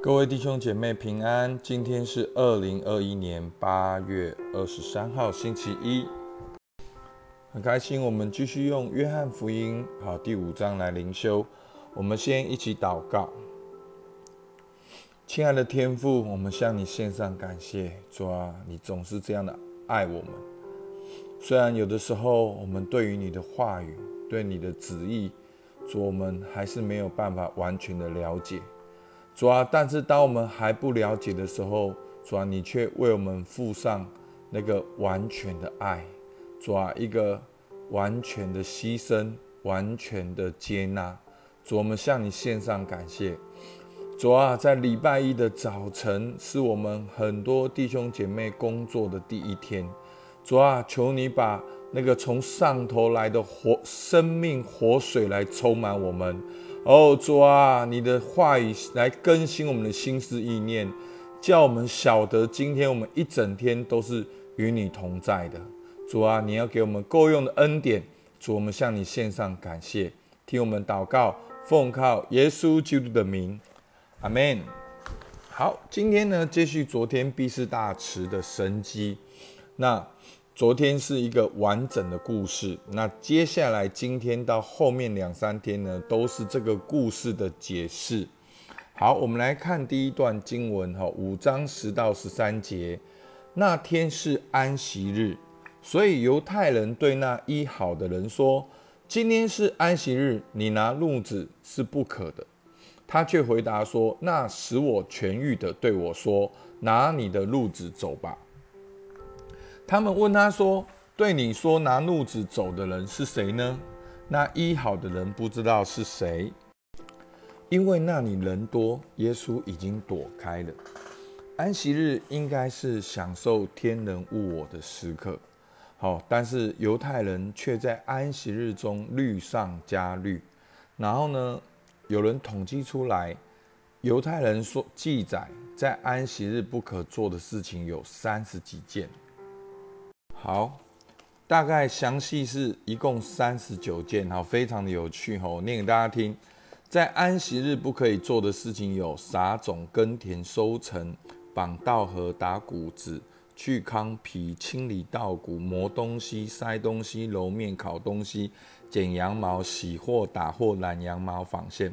各位弟兄姐妹平安，今天是二零二一年八月二十三号星期一，很开心，我们继续用约翰福音好第五章来灵修。我们先一起祷告，亲爱的天父，我们向你献上感谢，主啊，你总是这样的爱我们。虽然有的时候我们对于你的话语、对你的旨意，主我们还是没有办法完全的了解。主啊，但是当我们还不了解的时候，主啊，你却为我们付上那个完全的爱，主啊，一个完全的牺牲，完全的接纳。主，我们向你献上感谢。主啊，在礼拜一的早晨，是我们很多弟兄姐妹工作的第一天。主啊，求你把那个从上头来的活生命活水来充满我们。哦，主啊，你的话语来更新我们的心思意念，叫我们晓得今天我们一整天都是与你同在的。主啊，你要给我们够用的恩典。主，我们向你献上感谢，听我们祷告，奉靠耶稣基督的名，阿门。好，今天呢，继续昨天必是大池的神机，那。昨天是一个完整的故事，那接下来今天到后面两三天呢，都是这个故事的解释。好，我们来看第一段经文哈，五章十到十三节。那天是安息日，所以犹太人对那医好的人说：“今天是安息日，你拿褥子是不可的。”他却回答说：“那使我痊愈的对我说：拿你的褥子走吧。”他们问他说：“对你说拿褥子走的人是谁呢？”那医好的人不知道是谁，因为那里人多，耶稣已经躲开了。安息日应该是享受天人物我的时刻，好，但是犹太人却在安息日中律上加律。然后呢，有人统计出来，犹太人说记载在安息日不可做的事情有三十几件。好，大概详细是一共三十九件，好，非常的有趣哈，念给大家听。在安息日不可以做的事情有：撒种、耕田、收成、绑稻禾、打谷子、去糠皮、清理稻谷、磨东西、塞东西、揉面、烤东西、剪羊毛、洗货、打货、染羊毛、纺线。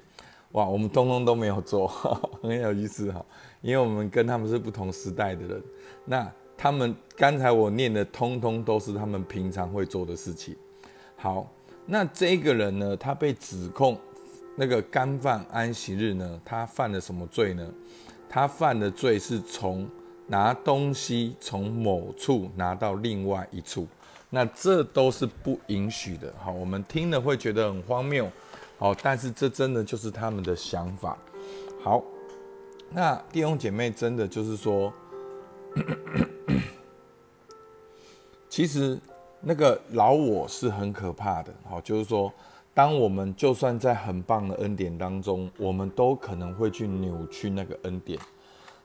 哇，我们通通都没有做，很有意思哈，因为我们跟他们是不同时代的人。那他们刚才我念的，通通都是他们平常会做的事情。好，那这个人呢，他被指控那个干犯安息日呢，他犯了什么罪呢？他犯的罪是从拿东西从某处拿到另外一处，那这都是不允许的。好，我们听了会觉得很荒谬。好，但是这真的就是他们的想法。好，那弟兄姐妹真的就是说。其实那个老我是很可怕的，好，就是说，当我们就算在很棒的恩典当中，我们都可能会去扭曲那个恩典。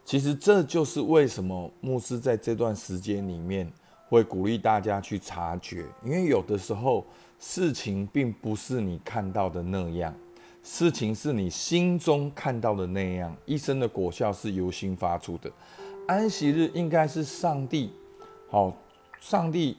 其实这就是为什么牧师在这段时间里面会鼓励大家去察觉，因为有的时候事情并不是你看到的那样，事情是你心中看到的那样。一生的果效是由心发出的。安息日应该是上帝，好，上帝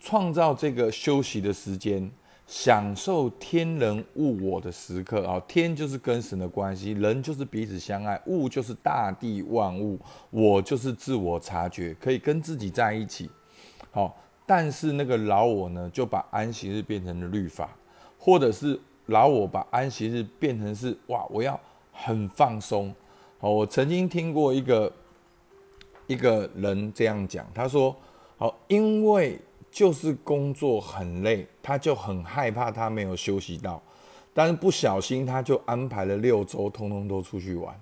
创造这个休息的时间，享受天人物我的时刻啊。天就是跟神的关系，人就是彼此相爱，物就是大地万物，我就是自我察觉，可以跟自己在一起。好，但是那个老我呢，就把安息日变成了律法，或者是老我把安息日变成是哇，我要很放松。好，我曾经听过一个。一个人这样讲，他说：“好，因为就是工作很累，他就很害怕他没有休息到，但是不小心他就安排了六周，通通都出去玩。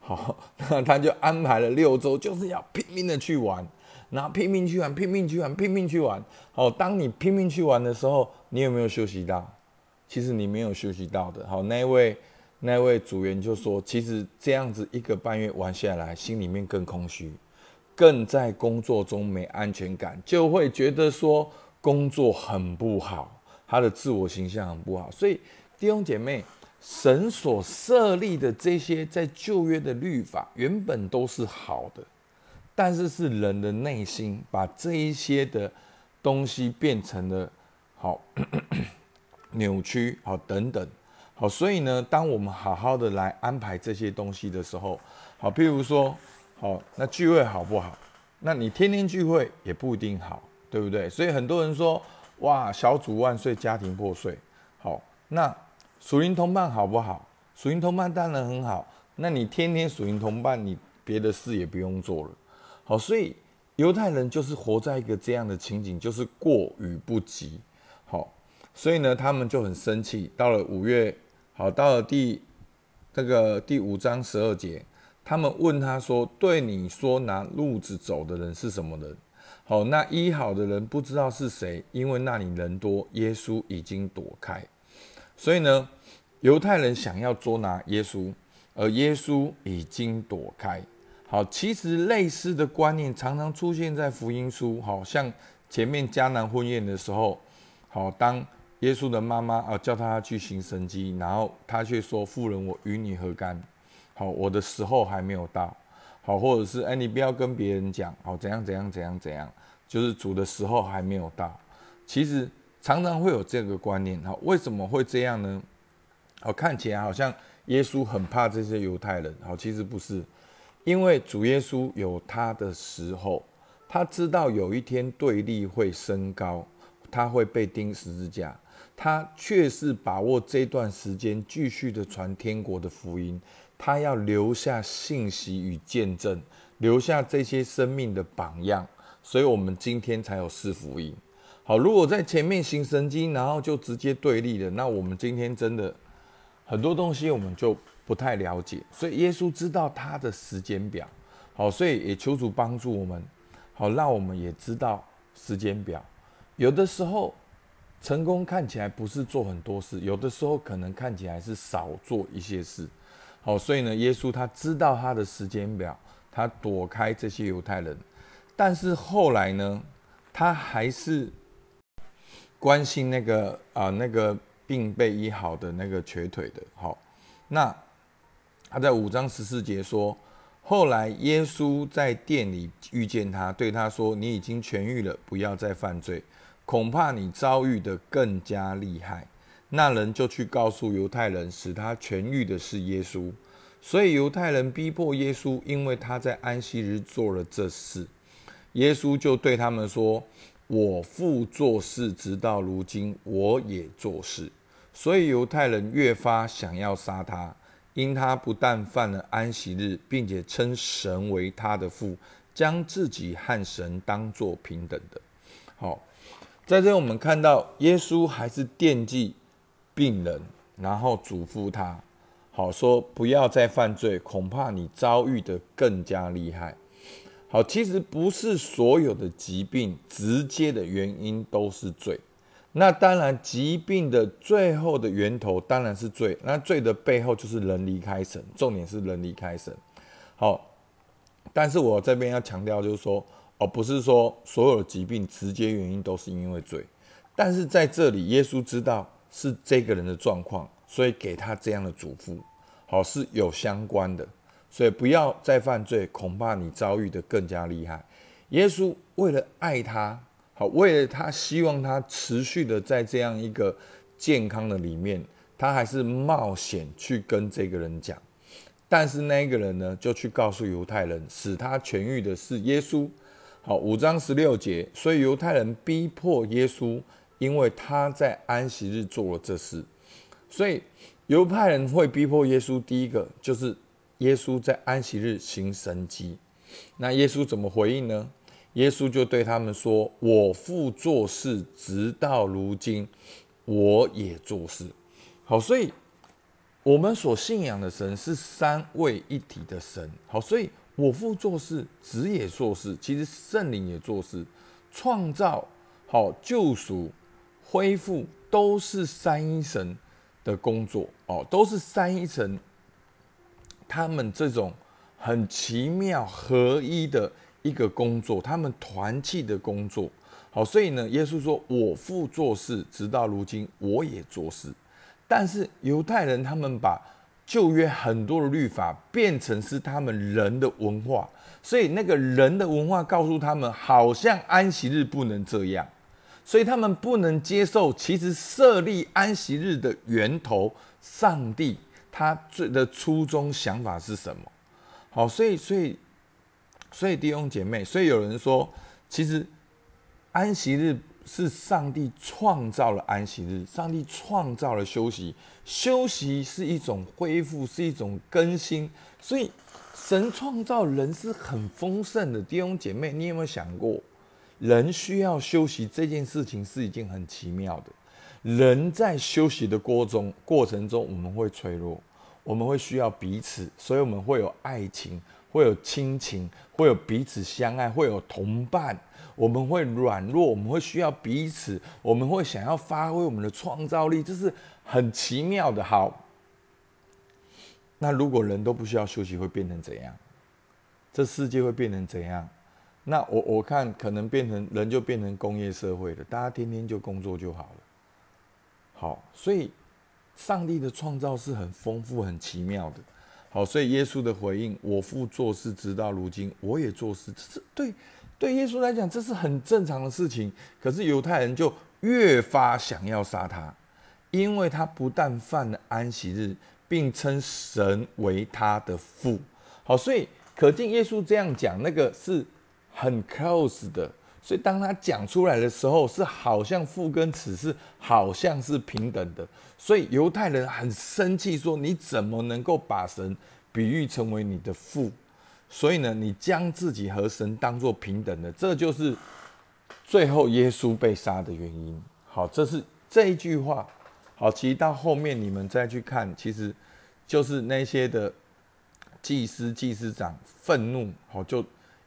好，那他就安排了六周，就是要拼命的去玩，然后拼命去玩，拼命去玩，拼命去玩。好，当你拼命去玩的时候，你有没有休息到？其实你没有休息到的。好，那位那位组员就说，其实这样子一个半月玩下来，心里面更空虚。”更在工作中没安全感，就会觉得说工作很不好，他的自我形象很不好。所以弟兄姐妹，神所设立的这些在旧约的律法原本都是好的，但是是人的内心把这一些的东西变成了好 扭曲，好等等，好，所以呢，当我们好好的来安排这些东西的时候，好，譬如说，好，那聚会好不好？那你天天聚会也不一定好，对不对？所以很多人说，哇，小组万岁，家庭破碎。好，那属灵同伴好不好？属灵同伴当然很好。那你天天属灵同伴，你别的事也不用做了。好，所以犹太人就是活在一个这样的情景，就是过与不及。好，所以呢，他们就很生气。到了五月，好，到了第这个第五章十二节。他们问他说：“对你说拿路子走的人是什么人？”好，那医好的人不知道是谁，因为那里人多，耶稣已经躲开。所以呢，犹太人想要捉拿耶稣，而耶稣已经躲开。好，其实类似的观念常常出现在福音书，好像前面迦南婚宴的时候，好，当耶稣的妈妈啊叫他去行神迹，然后他却说：“妇人，我与你何干？”好，我的时候还没有到，好，或者是哎，你不要跟别人讲，好，怎样怎样怎样怎样，就是主的时候还没有到。其实常常会有这个观念，好，为什么会这样呢？好，看起来好像耶稣很怕这些犹太人，好，其实不是，因为主耶稣有他的时候，他知道有一天对立会升高，他会被钉十字架，他却是把握这段时间继续的传天国的福音。他要留下信息与见证，留下这些生命的榜样，所以我们今天才有四福音。好，如果在前面行神经，然后就直接对立了，那我们今天真的很多东西我们就不太了解。所以耶稣知道他的时间表，好，所以也求主帮助我们，好，让我们也知道时间表。有的时候成功看起来不是做很多事，有的时候可能看起来是少做一些事。好，所以呢，耶稣他知道他的时间表，他躲开这些犹太人，但是后来呢，他还是关心那个啊那个病被医好的那个瘸腿的。好，那他在五章十四节说，后来耶稣在店里遇见他，对他说：“你已经痊愈了，不要再犯罪，恐怕你遭遇的更加厉害。”那人就去告诉犹太人，使他痊愈的是耶稣。所以犹太人逼迫耶稣，因为他在安息日做了这事。耶稣就对他们说：“我父做事，直到如今，我也做事。”所以犹太人越发想要杀他，因他不但犯了安息日，并且称神为他的父，将自己和神当作平等的。好，在这我们看到耶稣还是惦记。病人，然后嘱咐他，好说不要再犯罪，恐怕你遭遇的更加厉害。好，其实不是所有的疾病直接的原因都是罪。那当然，疾病的最后的源头当然是罪。那罪的背后就是人离开神，重点是人离开神。好，但是我这边要强调就是说，哦，不是说所有的疾病直接原因都是因为罪。但是在这里，耶稣知道。是这个人的状况，所以给他这样的嘱咐，好是有相关的，所以不要再犯罪，恐怕你遭遇的更加厉害。耶稣为了爱他，好为了他希望他持续的在这样一个健康的里面，他还是冒险去跟这个人讲。但是那个人呢，就去告诉犹太人，使他痊愈的是耶稣。好，五章十六节，所以犹太人逼迫耶稣。因为他在安息日做了这事，所以犹太人会逼迫耶稣。第一个就是耶稣在安息日行神迹，那耶稣怎么回应呢？耶稣就对他们说：“我父做事，直到如今，我也做事。”好，所以我们所信仰的神是三位一体的神。好，所以我父做事，子也做事，其实圣灵也做事，创造好救赎。恢复都是三一神的工作哦，都是三一神他们这种很奇妙合一的一个工作，他们团契的工作。好，所以呢，耶稣说：“我父做事，直到如今，我也做事。”但是犹太人他们把旧约很多的律法变成是他们人的文化，所以那个人的文化告诉他们，好像安息日不能这样，所以他们不能接受。其实设立安息日的源头，上帝他最的初衷想法是什么？好，所以所以所以弟兄姐妹，所以有人说，其实安息日。是上帝创造了安息日，上帝创造了休息。休息是一种恢复，是一种更新。所以，神创造人是很丰盛的。弟兄姐妹，你有没有想过，人需要休息这件事情是一件很奇妙的。人在休息的过中过程中，我们会脆弱，我们会需要彼此，所以我们会有爱情，会有亲情，会有彼此相爱，会有同伴。我们会软弱，我们会需要彼此，我们会想要发挥我们的创造力，这是很奇妙的。好，那如果人都不需要休息，会变成怎样？这世界会变成怎样？那我我看可能变成人就变成工业社会了，大家天天就工作就好了。好，所以上帝的创造是很丰富、很奇妙的。好，所以耶稣的回应：“我父做事，直到如今，我也做事。”这是对。对耶稣来讲，这是很正常的事情。可是犹太人就越发想要杀他，因为他不但犯了安息日，并称神为他的父。好，所以可见耶稣这样讲，那个是很 close 的。所以当他讲出来的时候，是好像父跟子是好像是平等的。所以犹太人很生气，说：“你怎么能够把神比喻成为你的父？”所以呢，你将自己和神当作平等的，这就是最后耶稣被杀的原因。好，这是这一句话。好，其实到后面你们再去看，其实就是那些的祭司、祭司长愤怒，好，就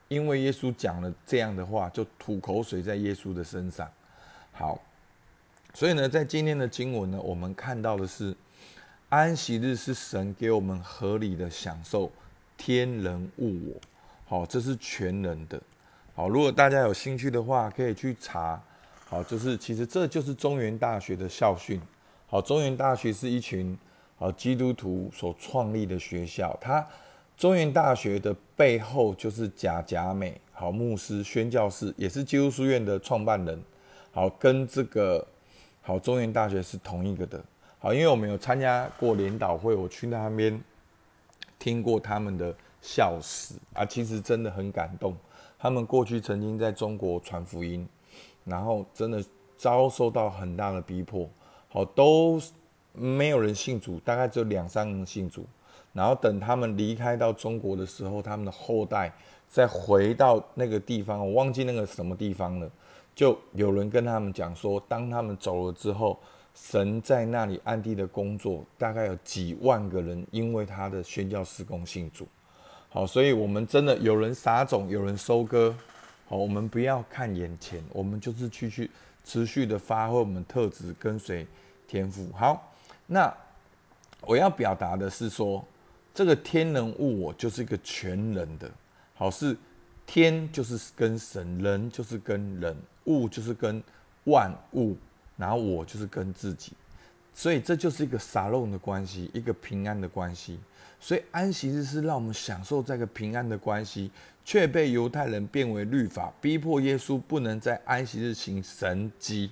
因为耶稣讲了这样的话，就吐口水在耶稣的身上。好，所以呢，在今天的经文呢，我们看到的是安息日是神给我们合理的享受。天人物我，好，这是全人的，好。如果大家有兴趣的话，可以去查，好，就是其实这就是中原大学的校训，好，中原大学是一群好基督徒所创立的学校，它中原大学的背后就是贾贾美，好，牧师宣教士，也是基督书院的创办人，好，跟这个好中原大学是同一个的，好，因为我们有参加过联导会，我去那边。听过他们的笑史啊，其实真的很感动。他们过去曾经在中国传福音，然后真的遭受到很大的逼迫，好都没有人信主，大概只有两三人信主。然后等他们离开到中国的时候，他们的后代再回到那个地方，我忘记那个什么地方了，就有人跟他们讲说，当他们走了之后。神在那里暗地的工作，大概有几万个人因为他的宣教施工信主。好，所以我们真的有人撒种，有人收割。好，我们不要看眼前，我们就是去去持续的发挥我们特质，跟随天赋。好，那我要表达的是说，这个天人物我就是一个全人的。好，是天就是跟神，人就是跟人，物就是跟万物。然后我就是跟自己，所以这就是一个撒弄的关系，一个平安的关系。所以安息日是让我们享受这个平安的关系，却被犹太人变为律法，逼迫耶稣不能在安息日行神迹。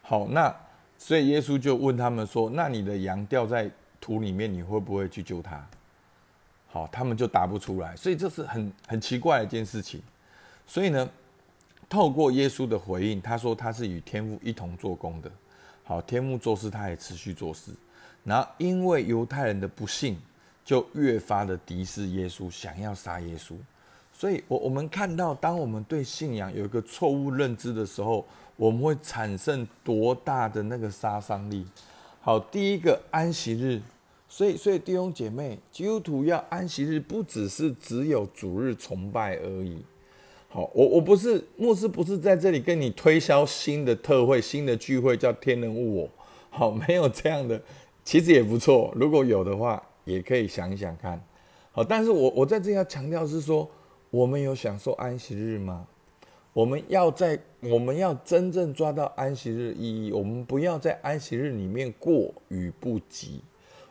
好，那所以耶稣就问他们说：“那你的羊掉在土里面，你会不会去救他？”好，他们就答不出来。所以这是很很奇怪的一件事情。所以呢？透过耶稣的回应，他说他是与天父一同做工的。好，天父做事，他也持续做事。然后因为犹太人的不信，就越发的敌视耶稣，想要杀耶稣。所以，我我们看到，当我们对信仰有一个错误认知的时候，我们会产生多大的那个杀伤力？好，第一个安息日，所以，所以弟兄姐妹，基督徒要安息日，不只是只有主日崇拜而已。好，我我不是牧师，不是在这里跟你推销新的特会、新的聚会，叫天人物我。好，没有这样的，其实也不错。如果有的话，也可以想一想看。好，但是我我在这要强调是说，我们有享受安息日吗？我们要在我们要真正抓到安息日意义，我们不要在安息日里面过与不及。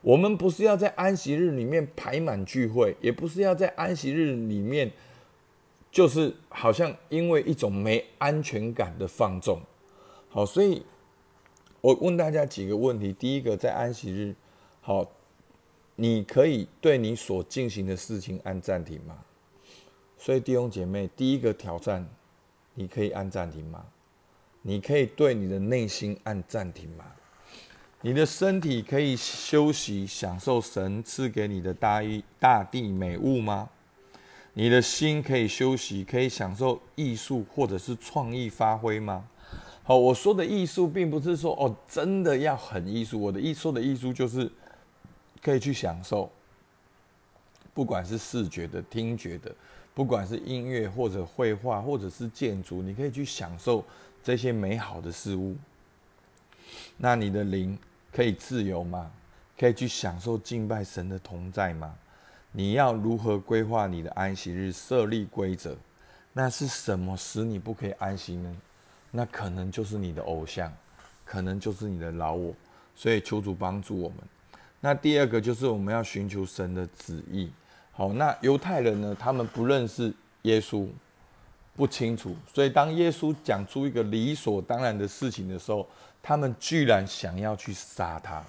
我们不是要在安息日里面排满聚会，也不是要在安息日里面，就是好像因为一种没安全感的放纵。好，所以我问大家几个问题：第一个，在安息日，好，你可以对你所进行的事情按暂停吗？所以弟兄姐妹，第一个挑战。你可以按暂停吗？你可以对你的内心按暂停吗？你的身体可以休息，享受神赐给你的大一大地美物吗？你的心可以休息，可以享受艺术或者是创意发挥吗？好，我说的艺术，并不是说哦，真的要很艺术。我的艺说的艺术，就是可以去享受，不管是视觉的、听觉的。不管是音乐或者绘画，或者是建筑，你可以去享受这些美好的事物。那你的灵可以自由吗？可以去享受敬拜神的同在吗？你要如何规划你的安息日？设立规则？那是什么使你不可以安息呢？那可能就是你的偶像，可能就是你的老我。所以求主帮助我们。那第二个就是我们要寻求神的旨意。好，那犹太人呢？他们不认识耶稣，不清楚，所以当耶稣讲出一个理所当然的事情的时候，他们居然想要去杀他。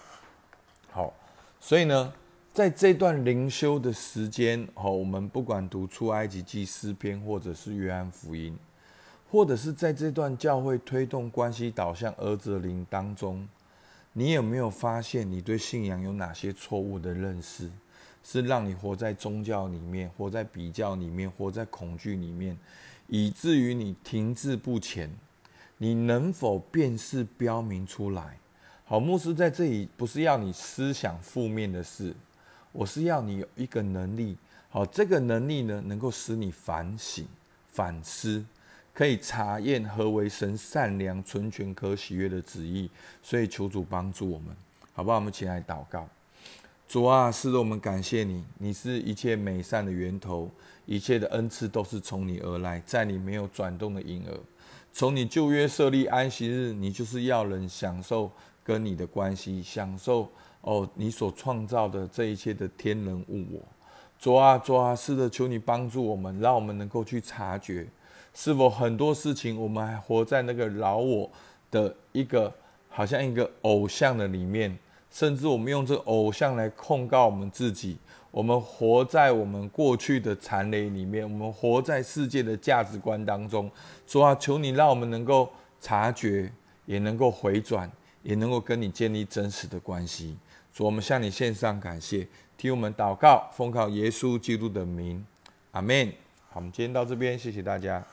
好，所以呢，在这段灵修的时间，好，我们不管读出埃及记诗篇，或者是约翰福音，或者是在这段教会推动关系导向儿子的灵当中，你有没有发现你对信仰有哪些错误的认识？是让你活在宗教里面，活在比较里面，活在恐惧里面，以至于你停滞不前。你能否辨识标明出来？好，牧师在这里不是要你思想负面的事，我是要你有一个能力。好，这个能力呢，能够使你反省、反思，可以查验何为神善良、纯全、可喜悦的旨意。所以求主帮助我们，好不好？我们起来祷告。主啊，是的，我们感谢你，你是一切美善的源头，一切的恩赐都是从你而来，在你没有转动的婴儿。从你旧约设立安息日，你就是要人享受跟你的关系，享受哦你所创造的这一切的天人物我。主啊，主啊，是的，求你帮助我们，让我们能够去察觉，是否很多事情我们还活在那个老我的一个好像一个偶像的里面。甚至我们用这偶像来控告我们自己，我们活在我们过去的残雷里面，我们活在世界的价值观当中。主啊，求你让我们能够察觉，也能够回转，也能够跟你建立真实的关系。主，我们向你献上感谢，替我们祷告，奉靠耶稣基督的名，阿门。好，我们今天到这边，谢谢大家。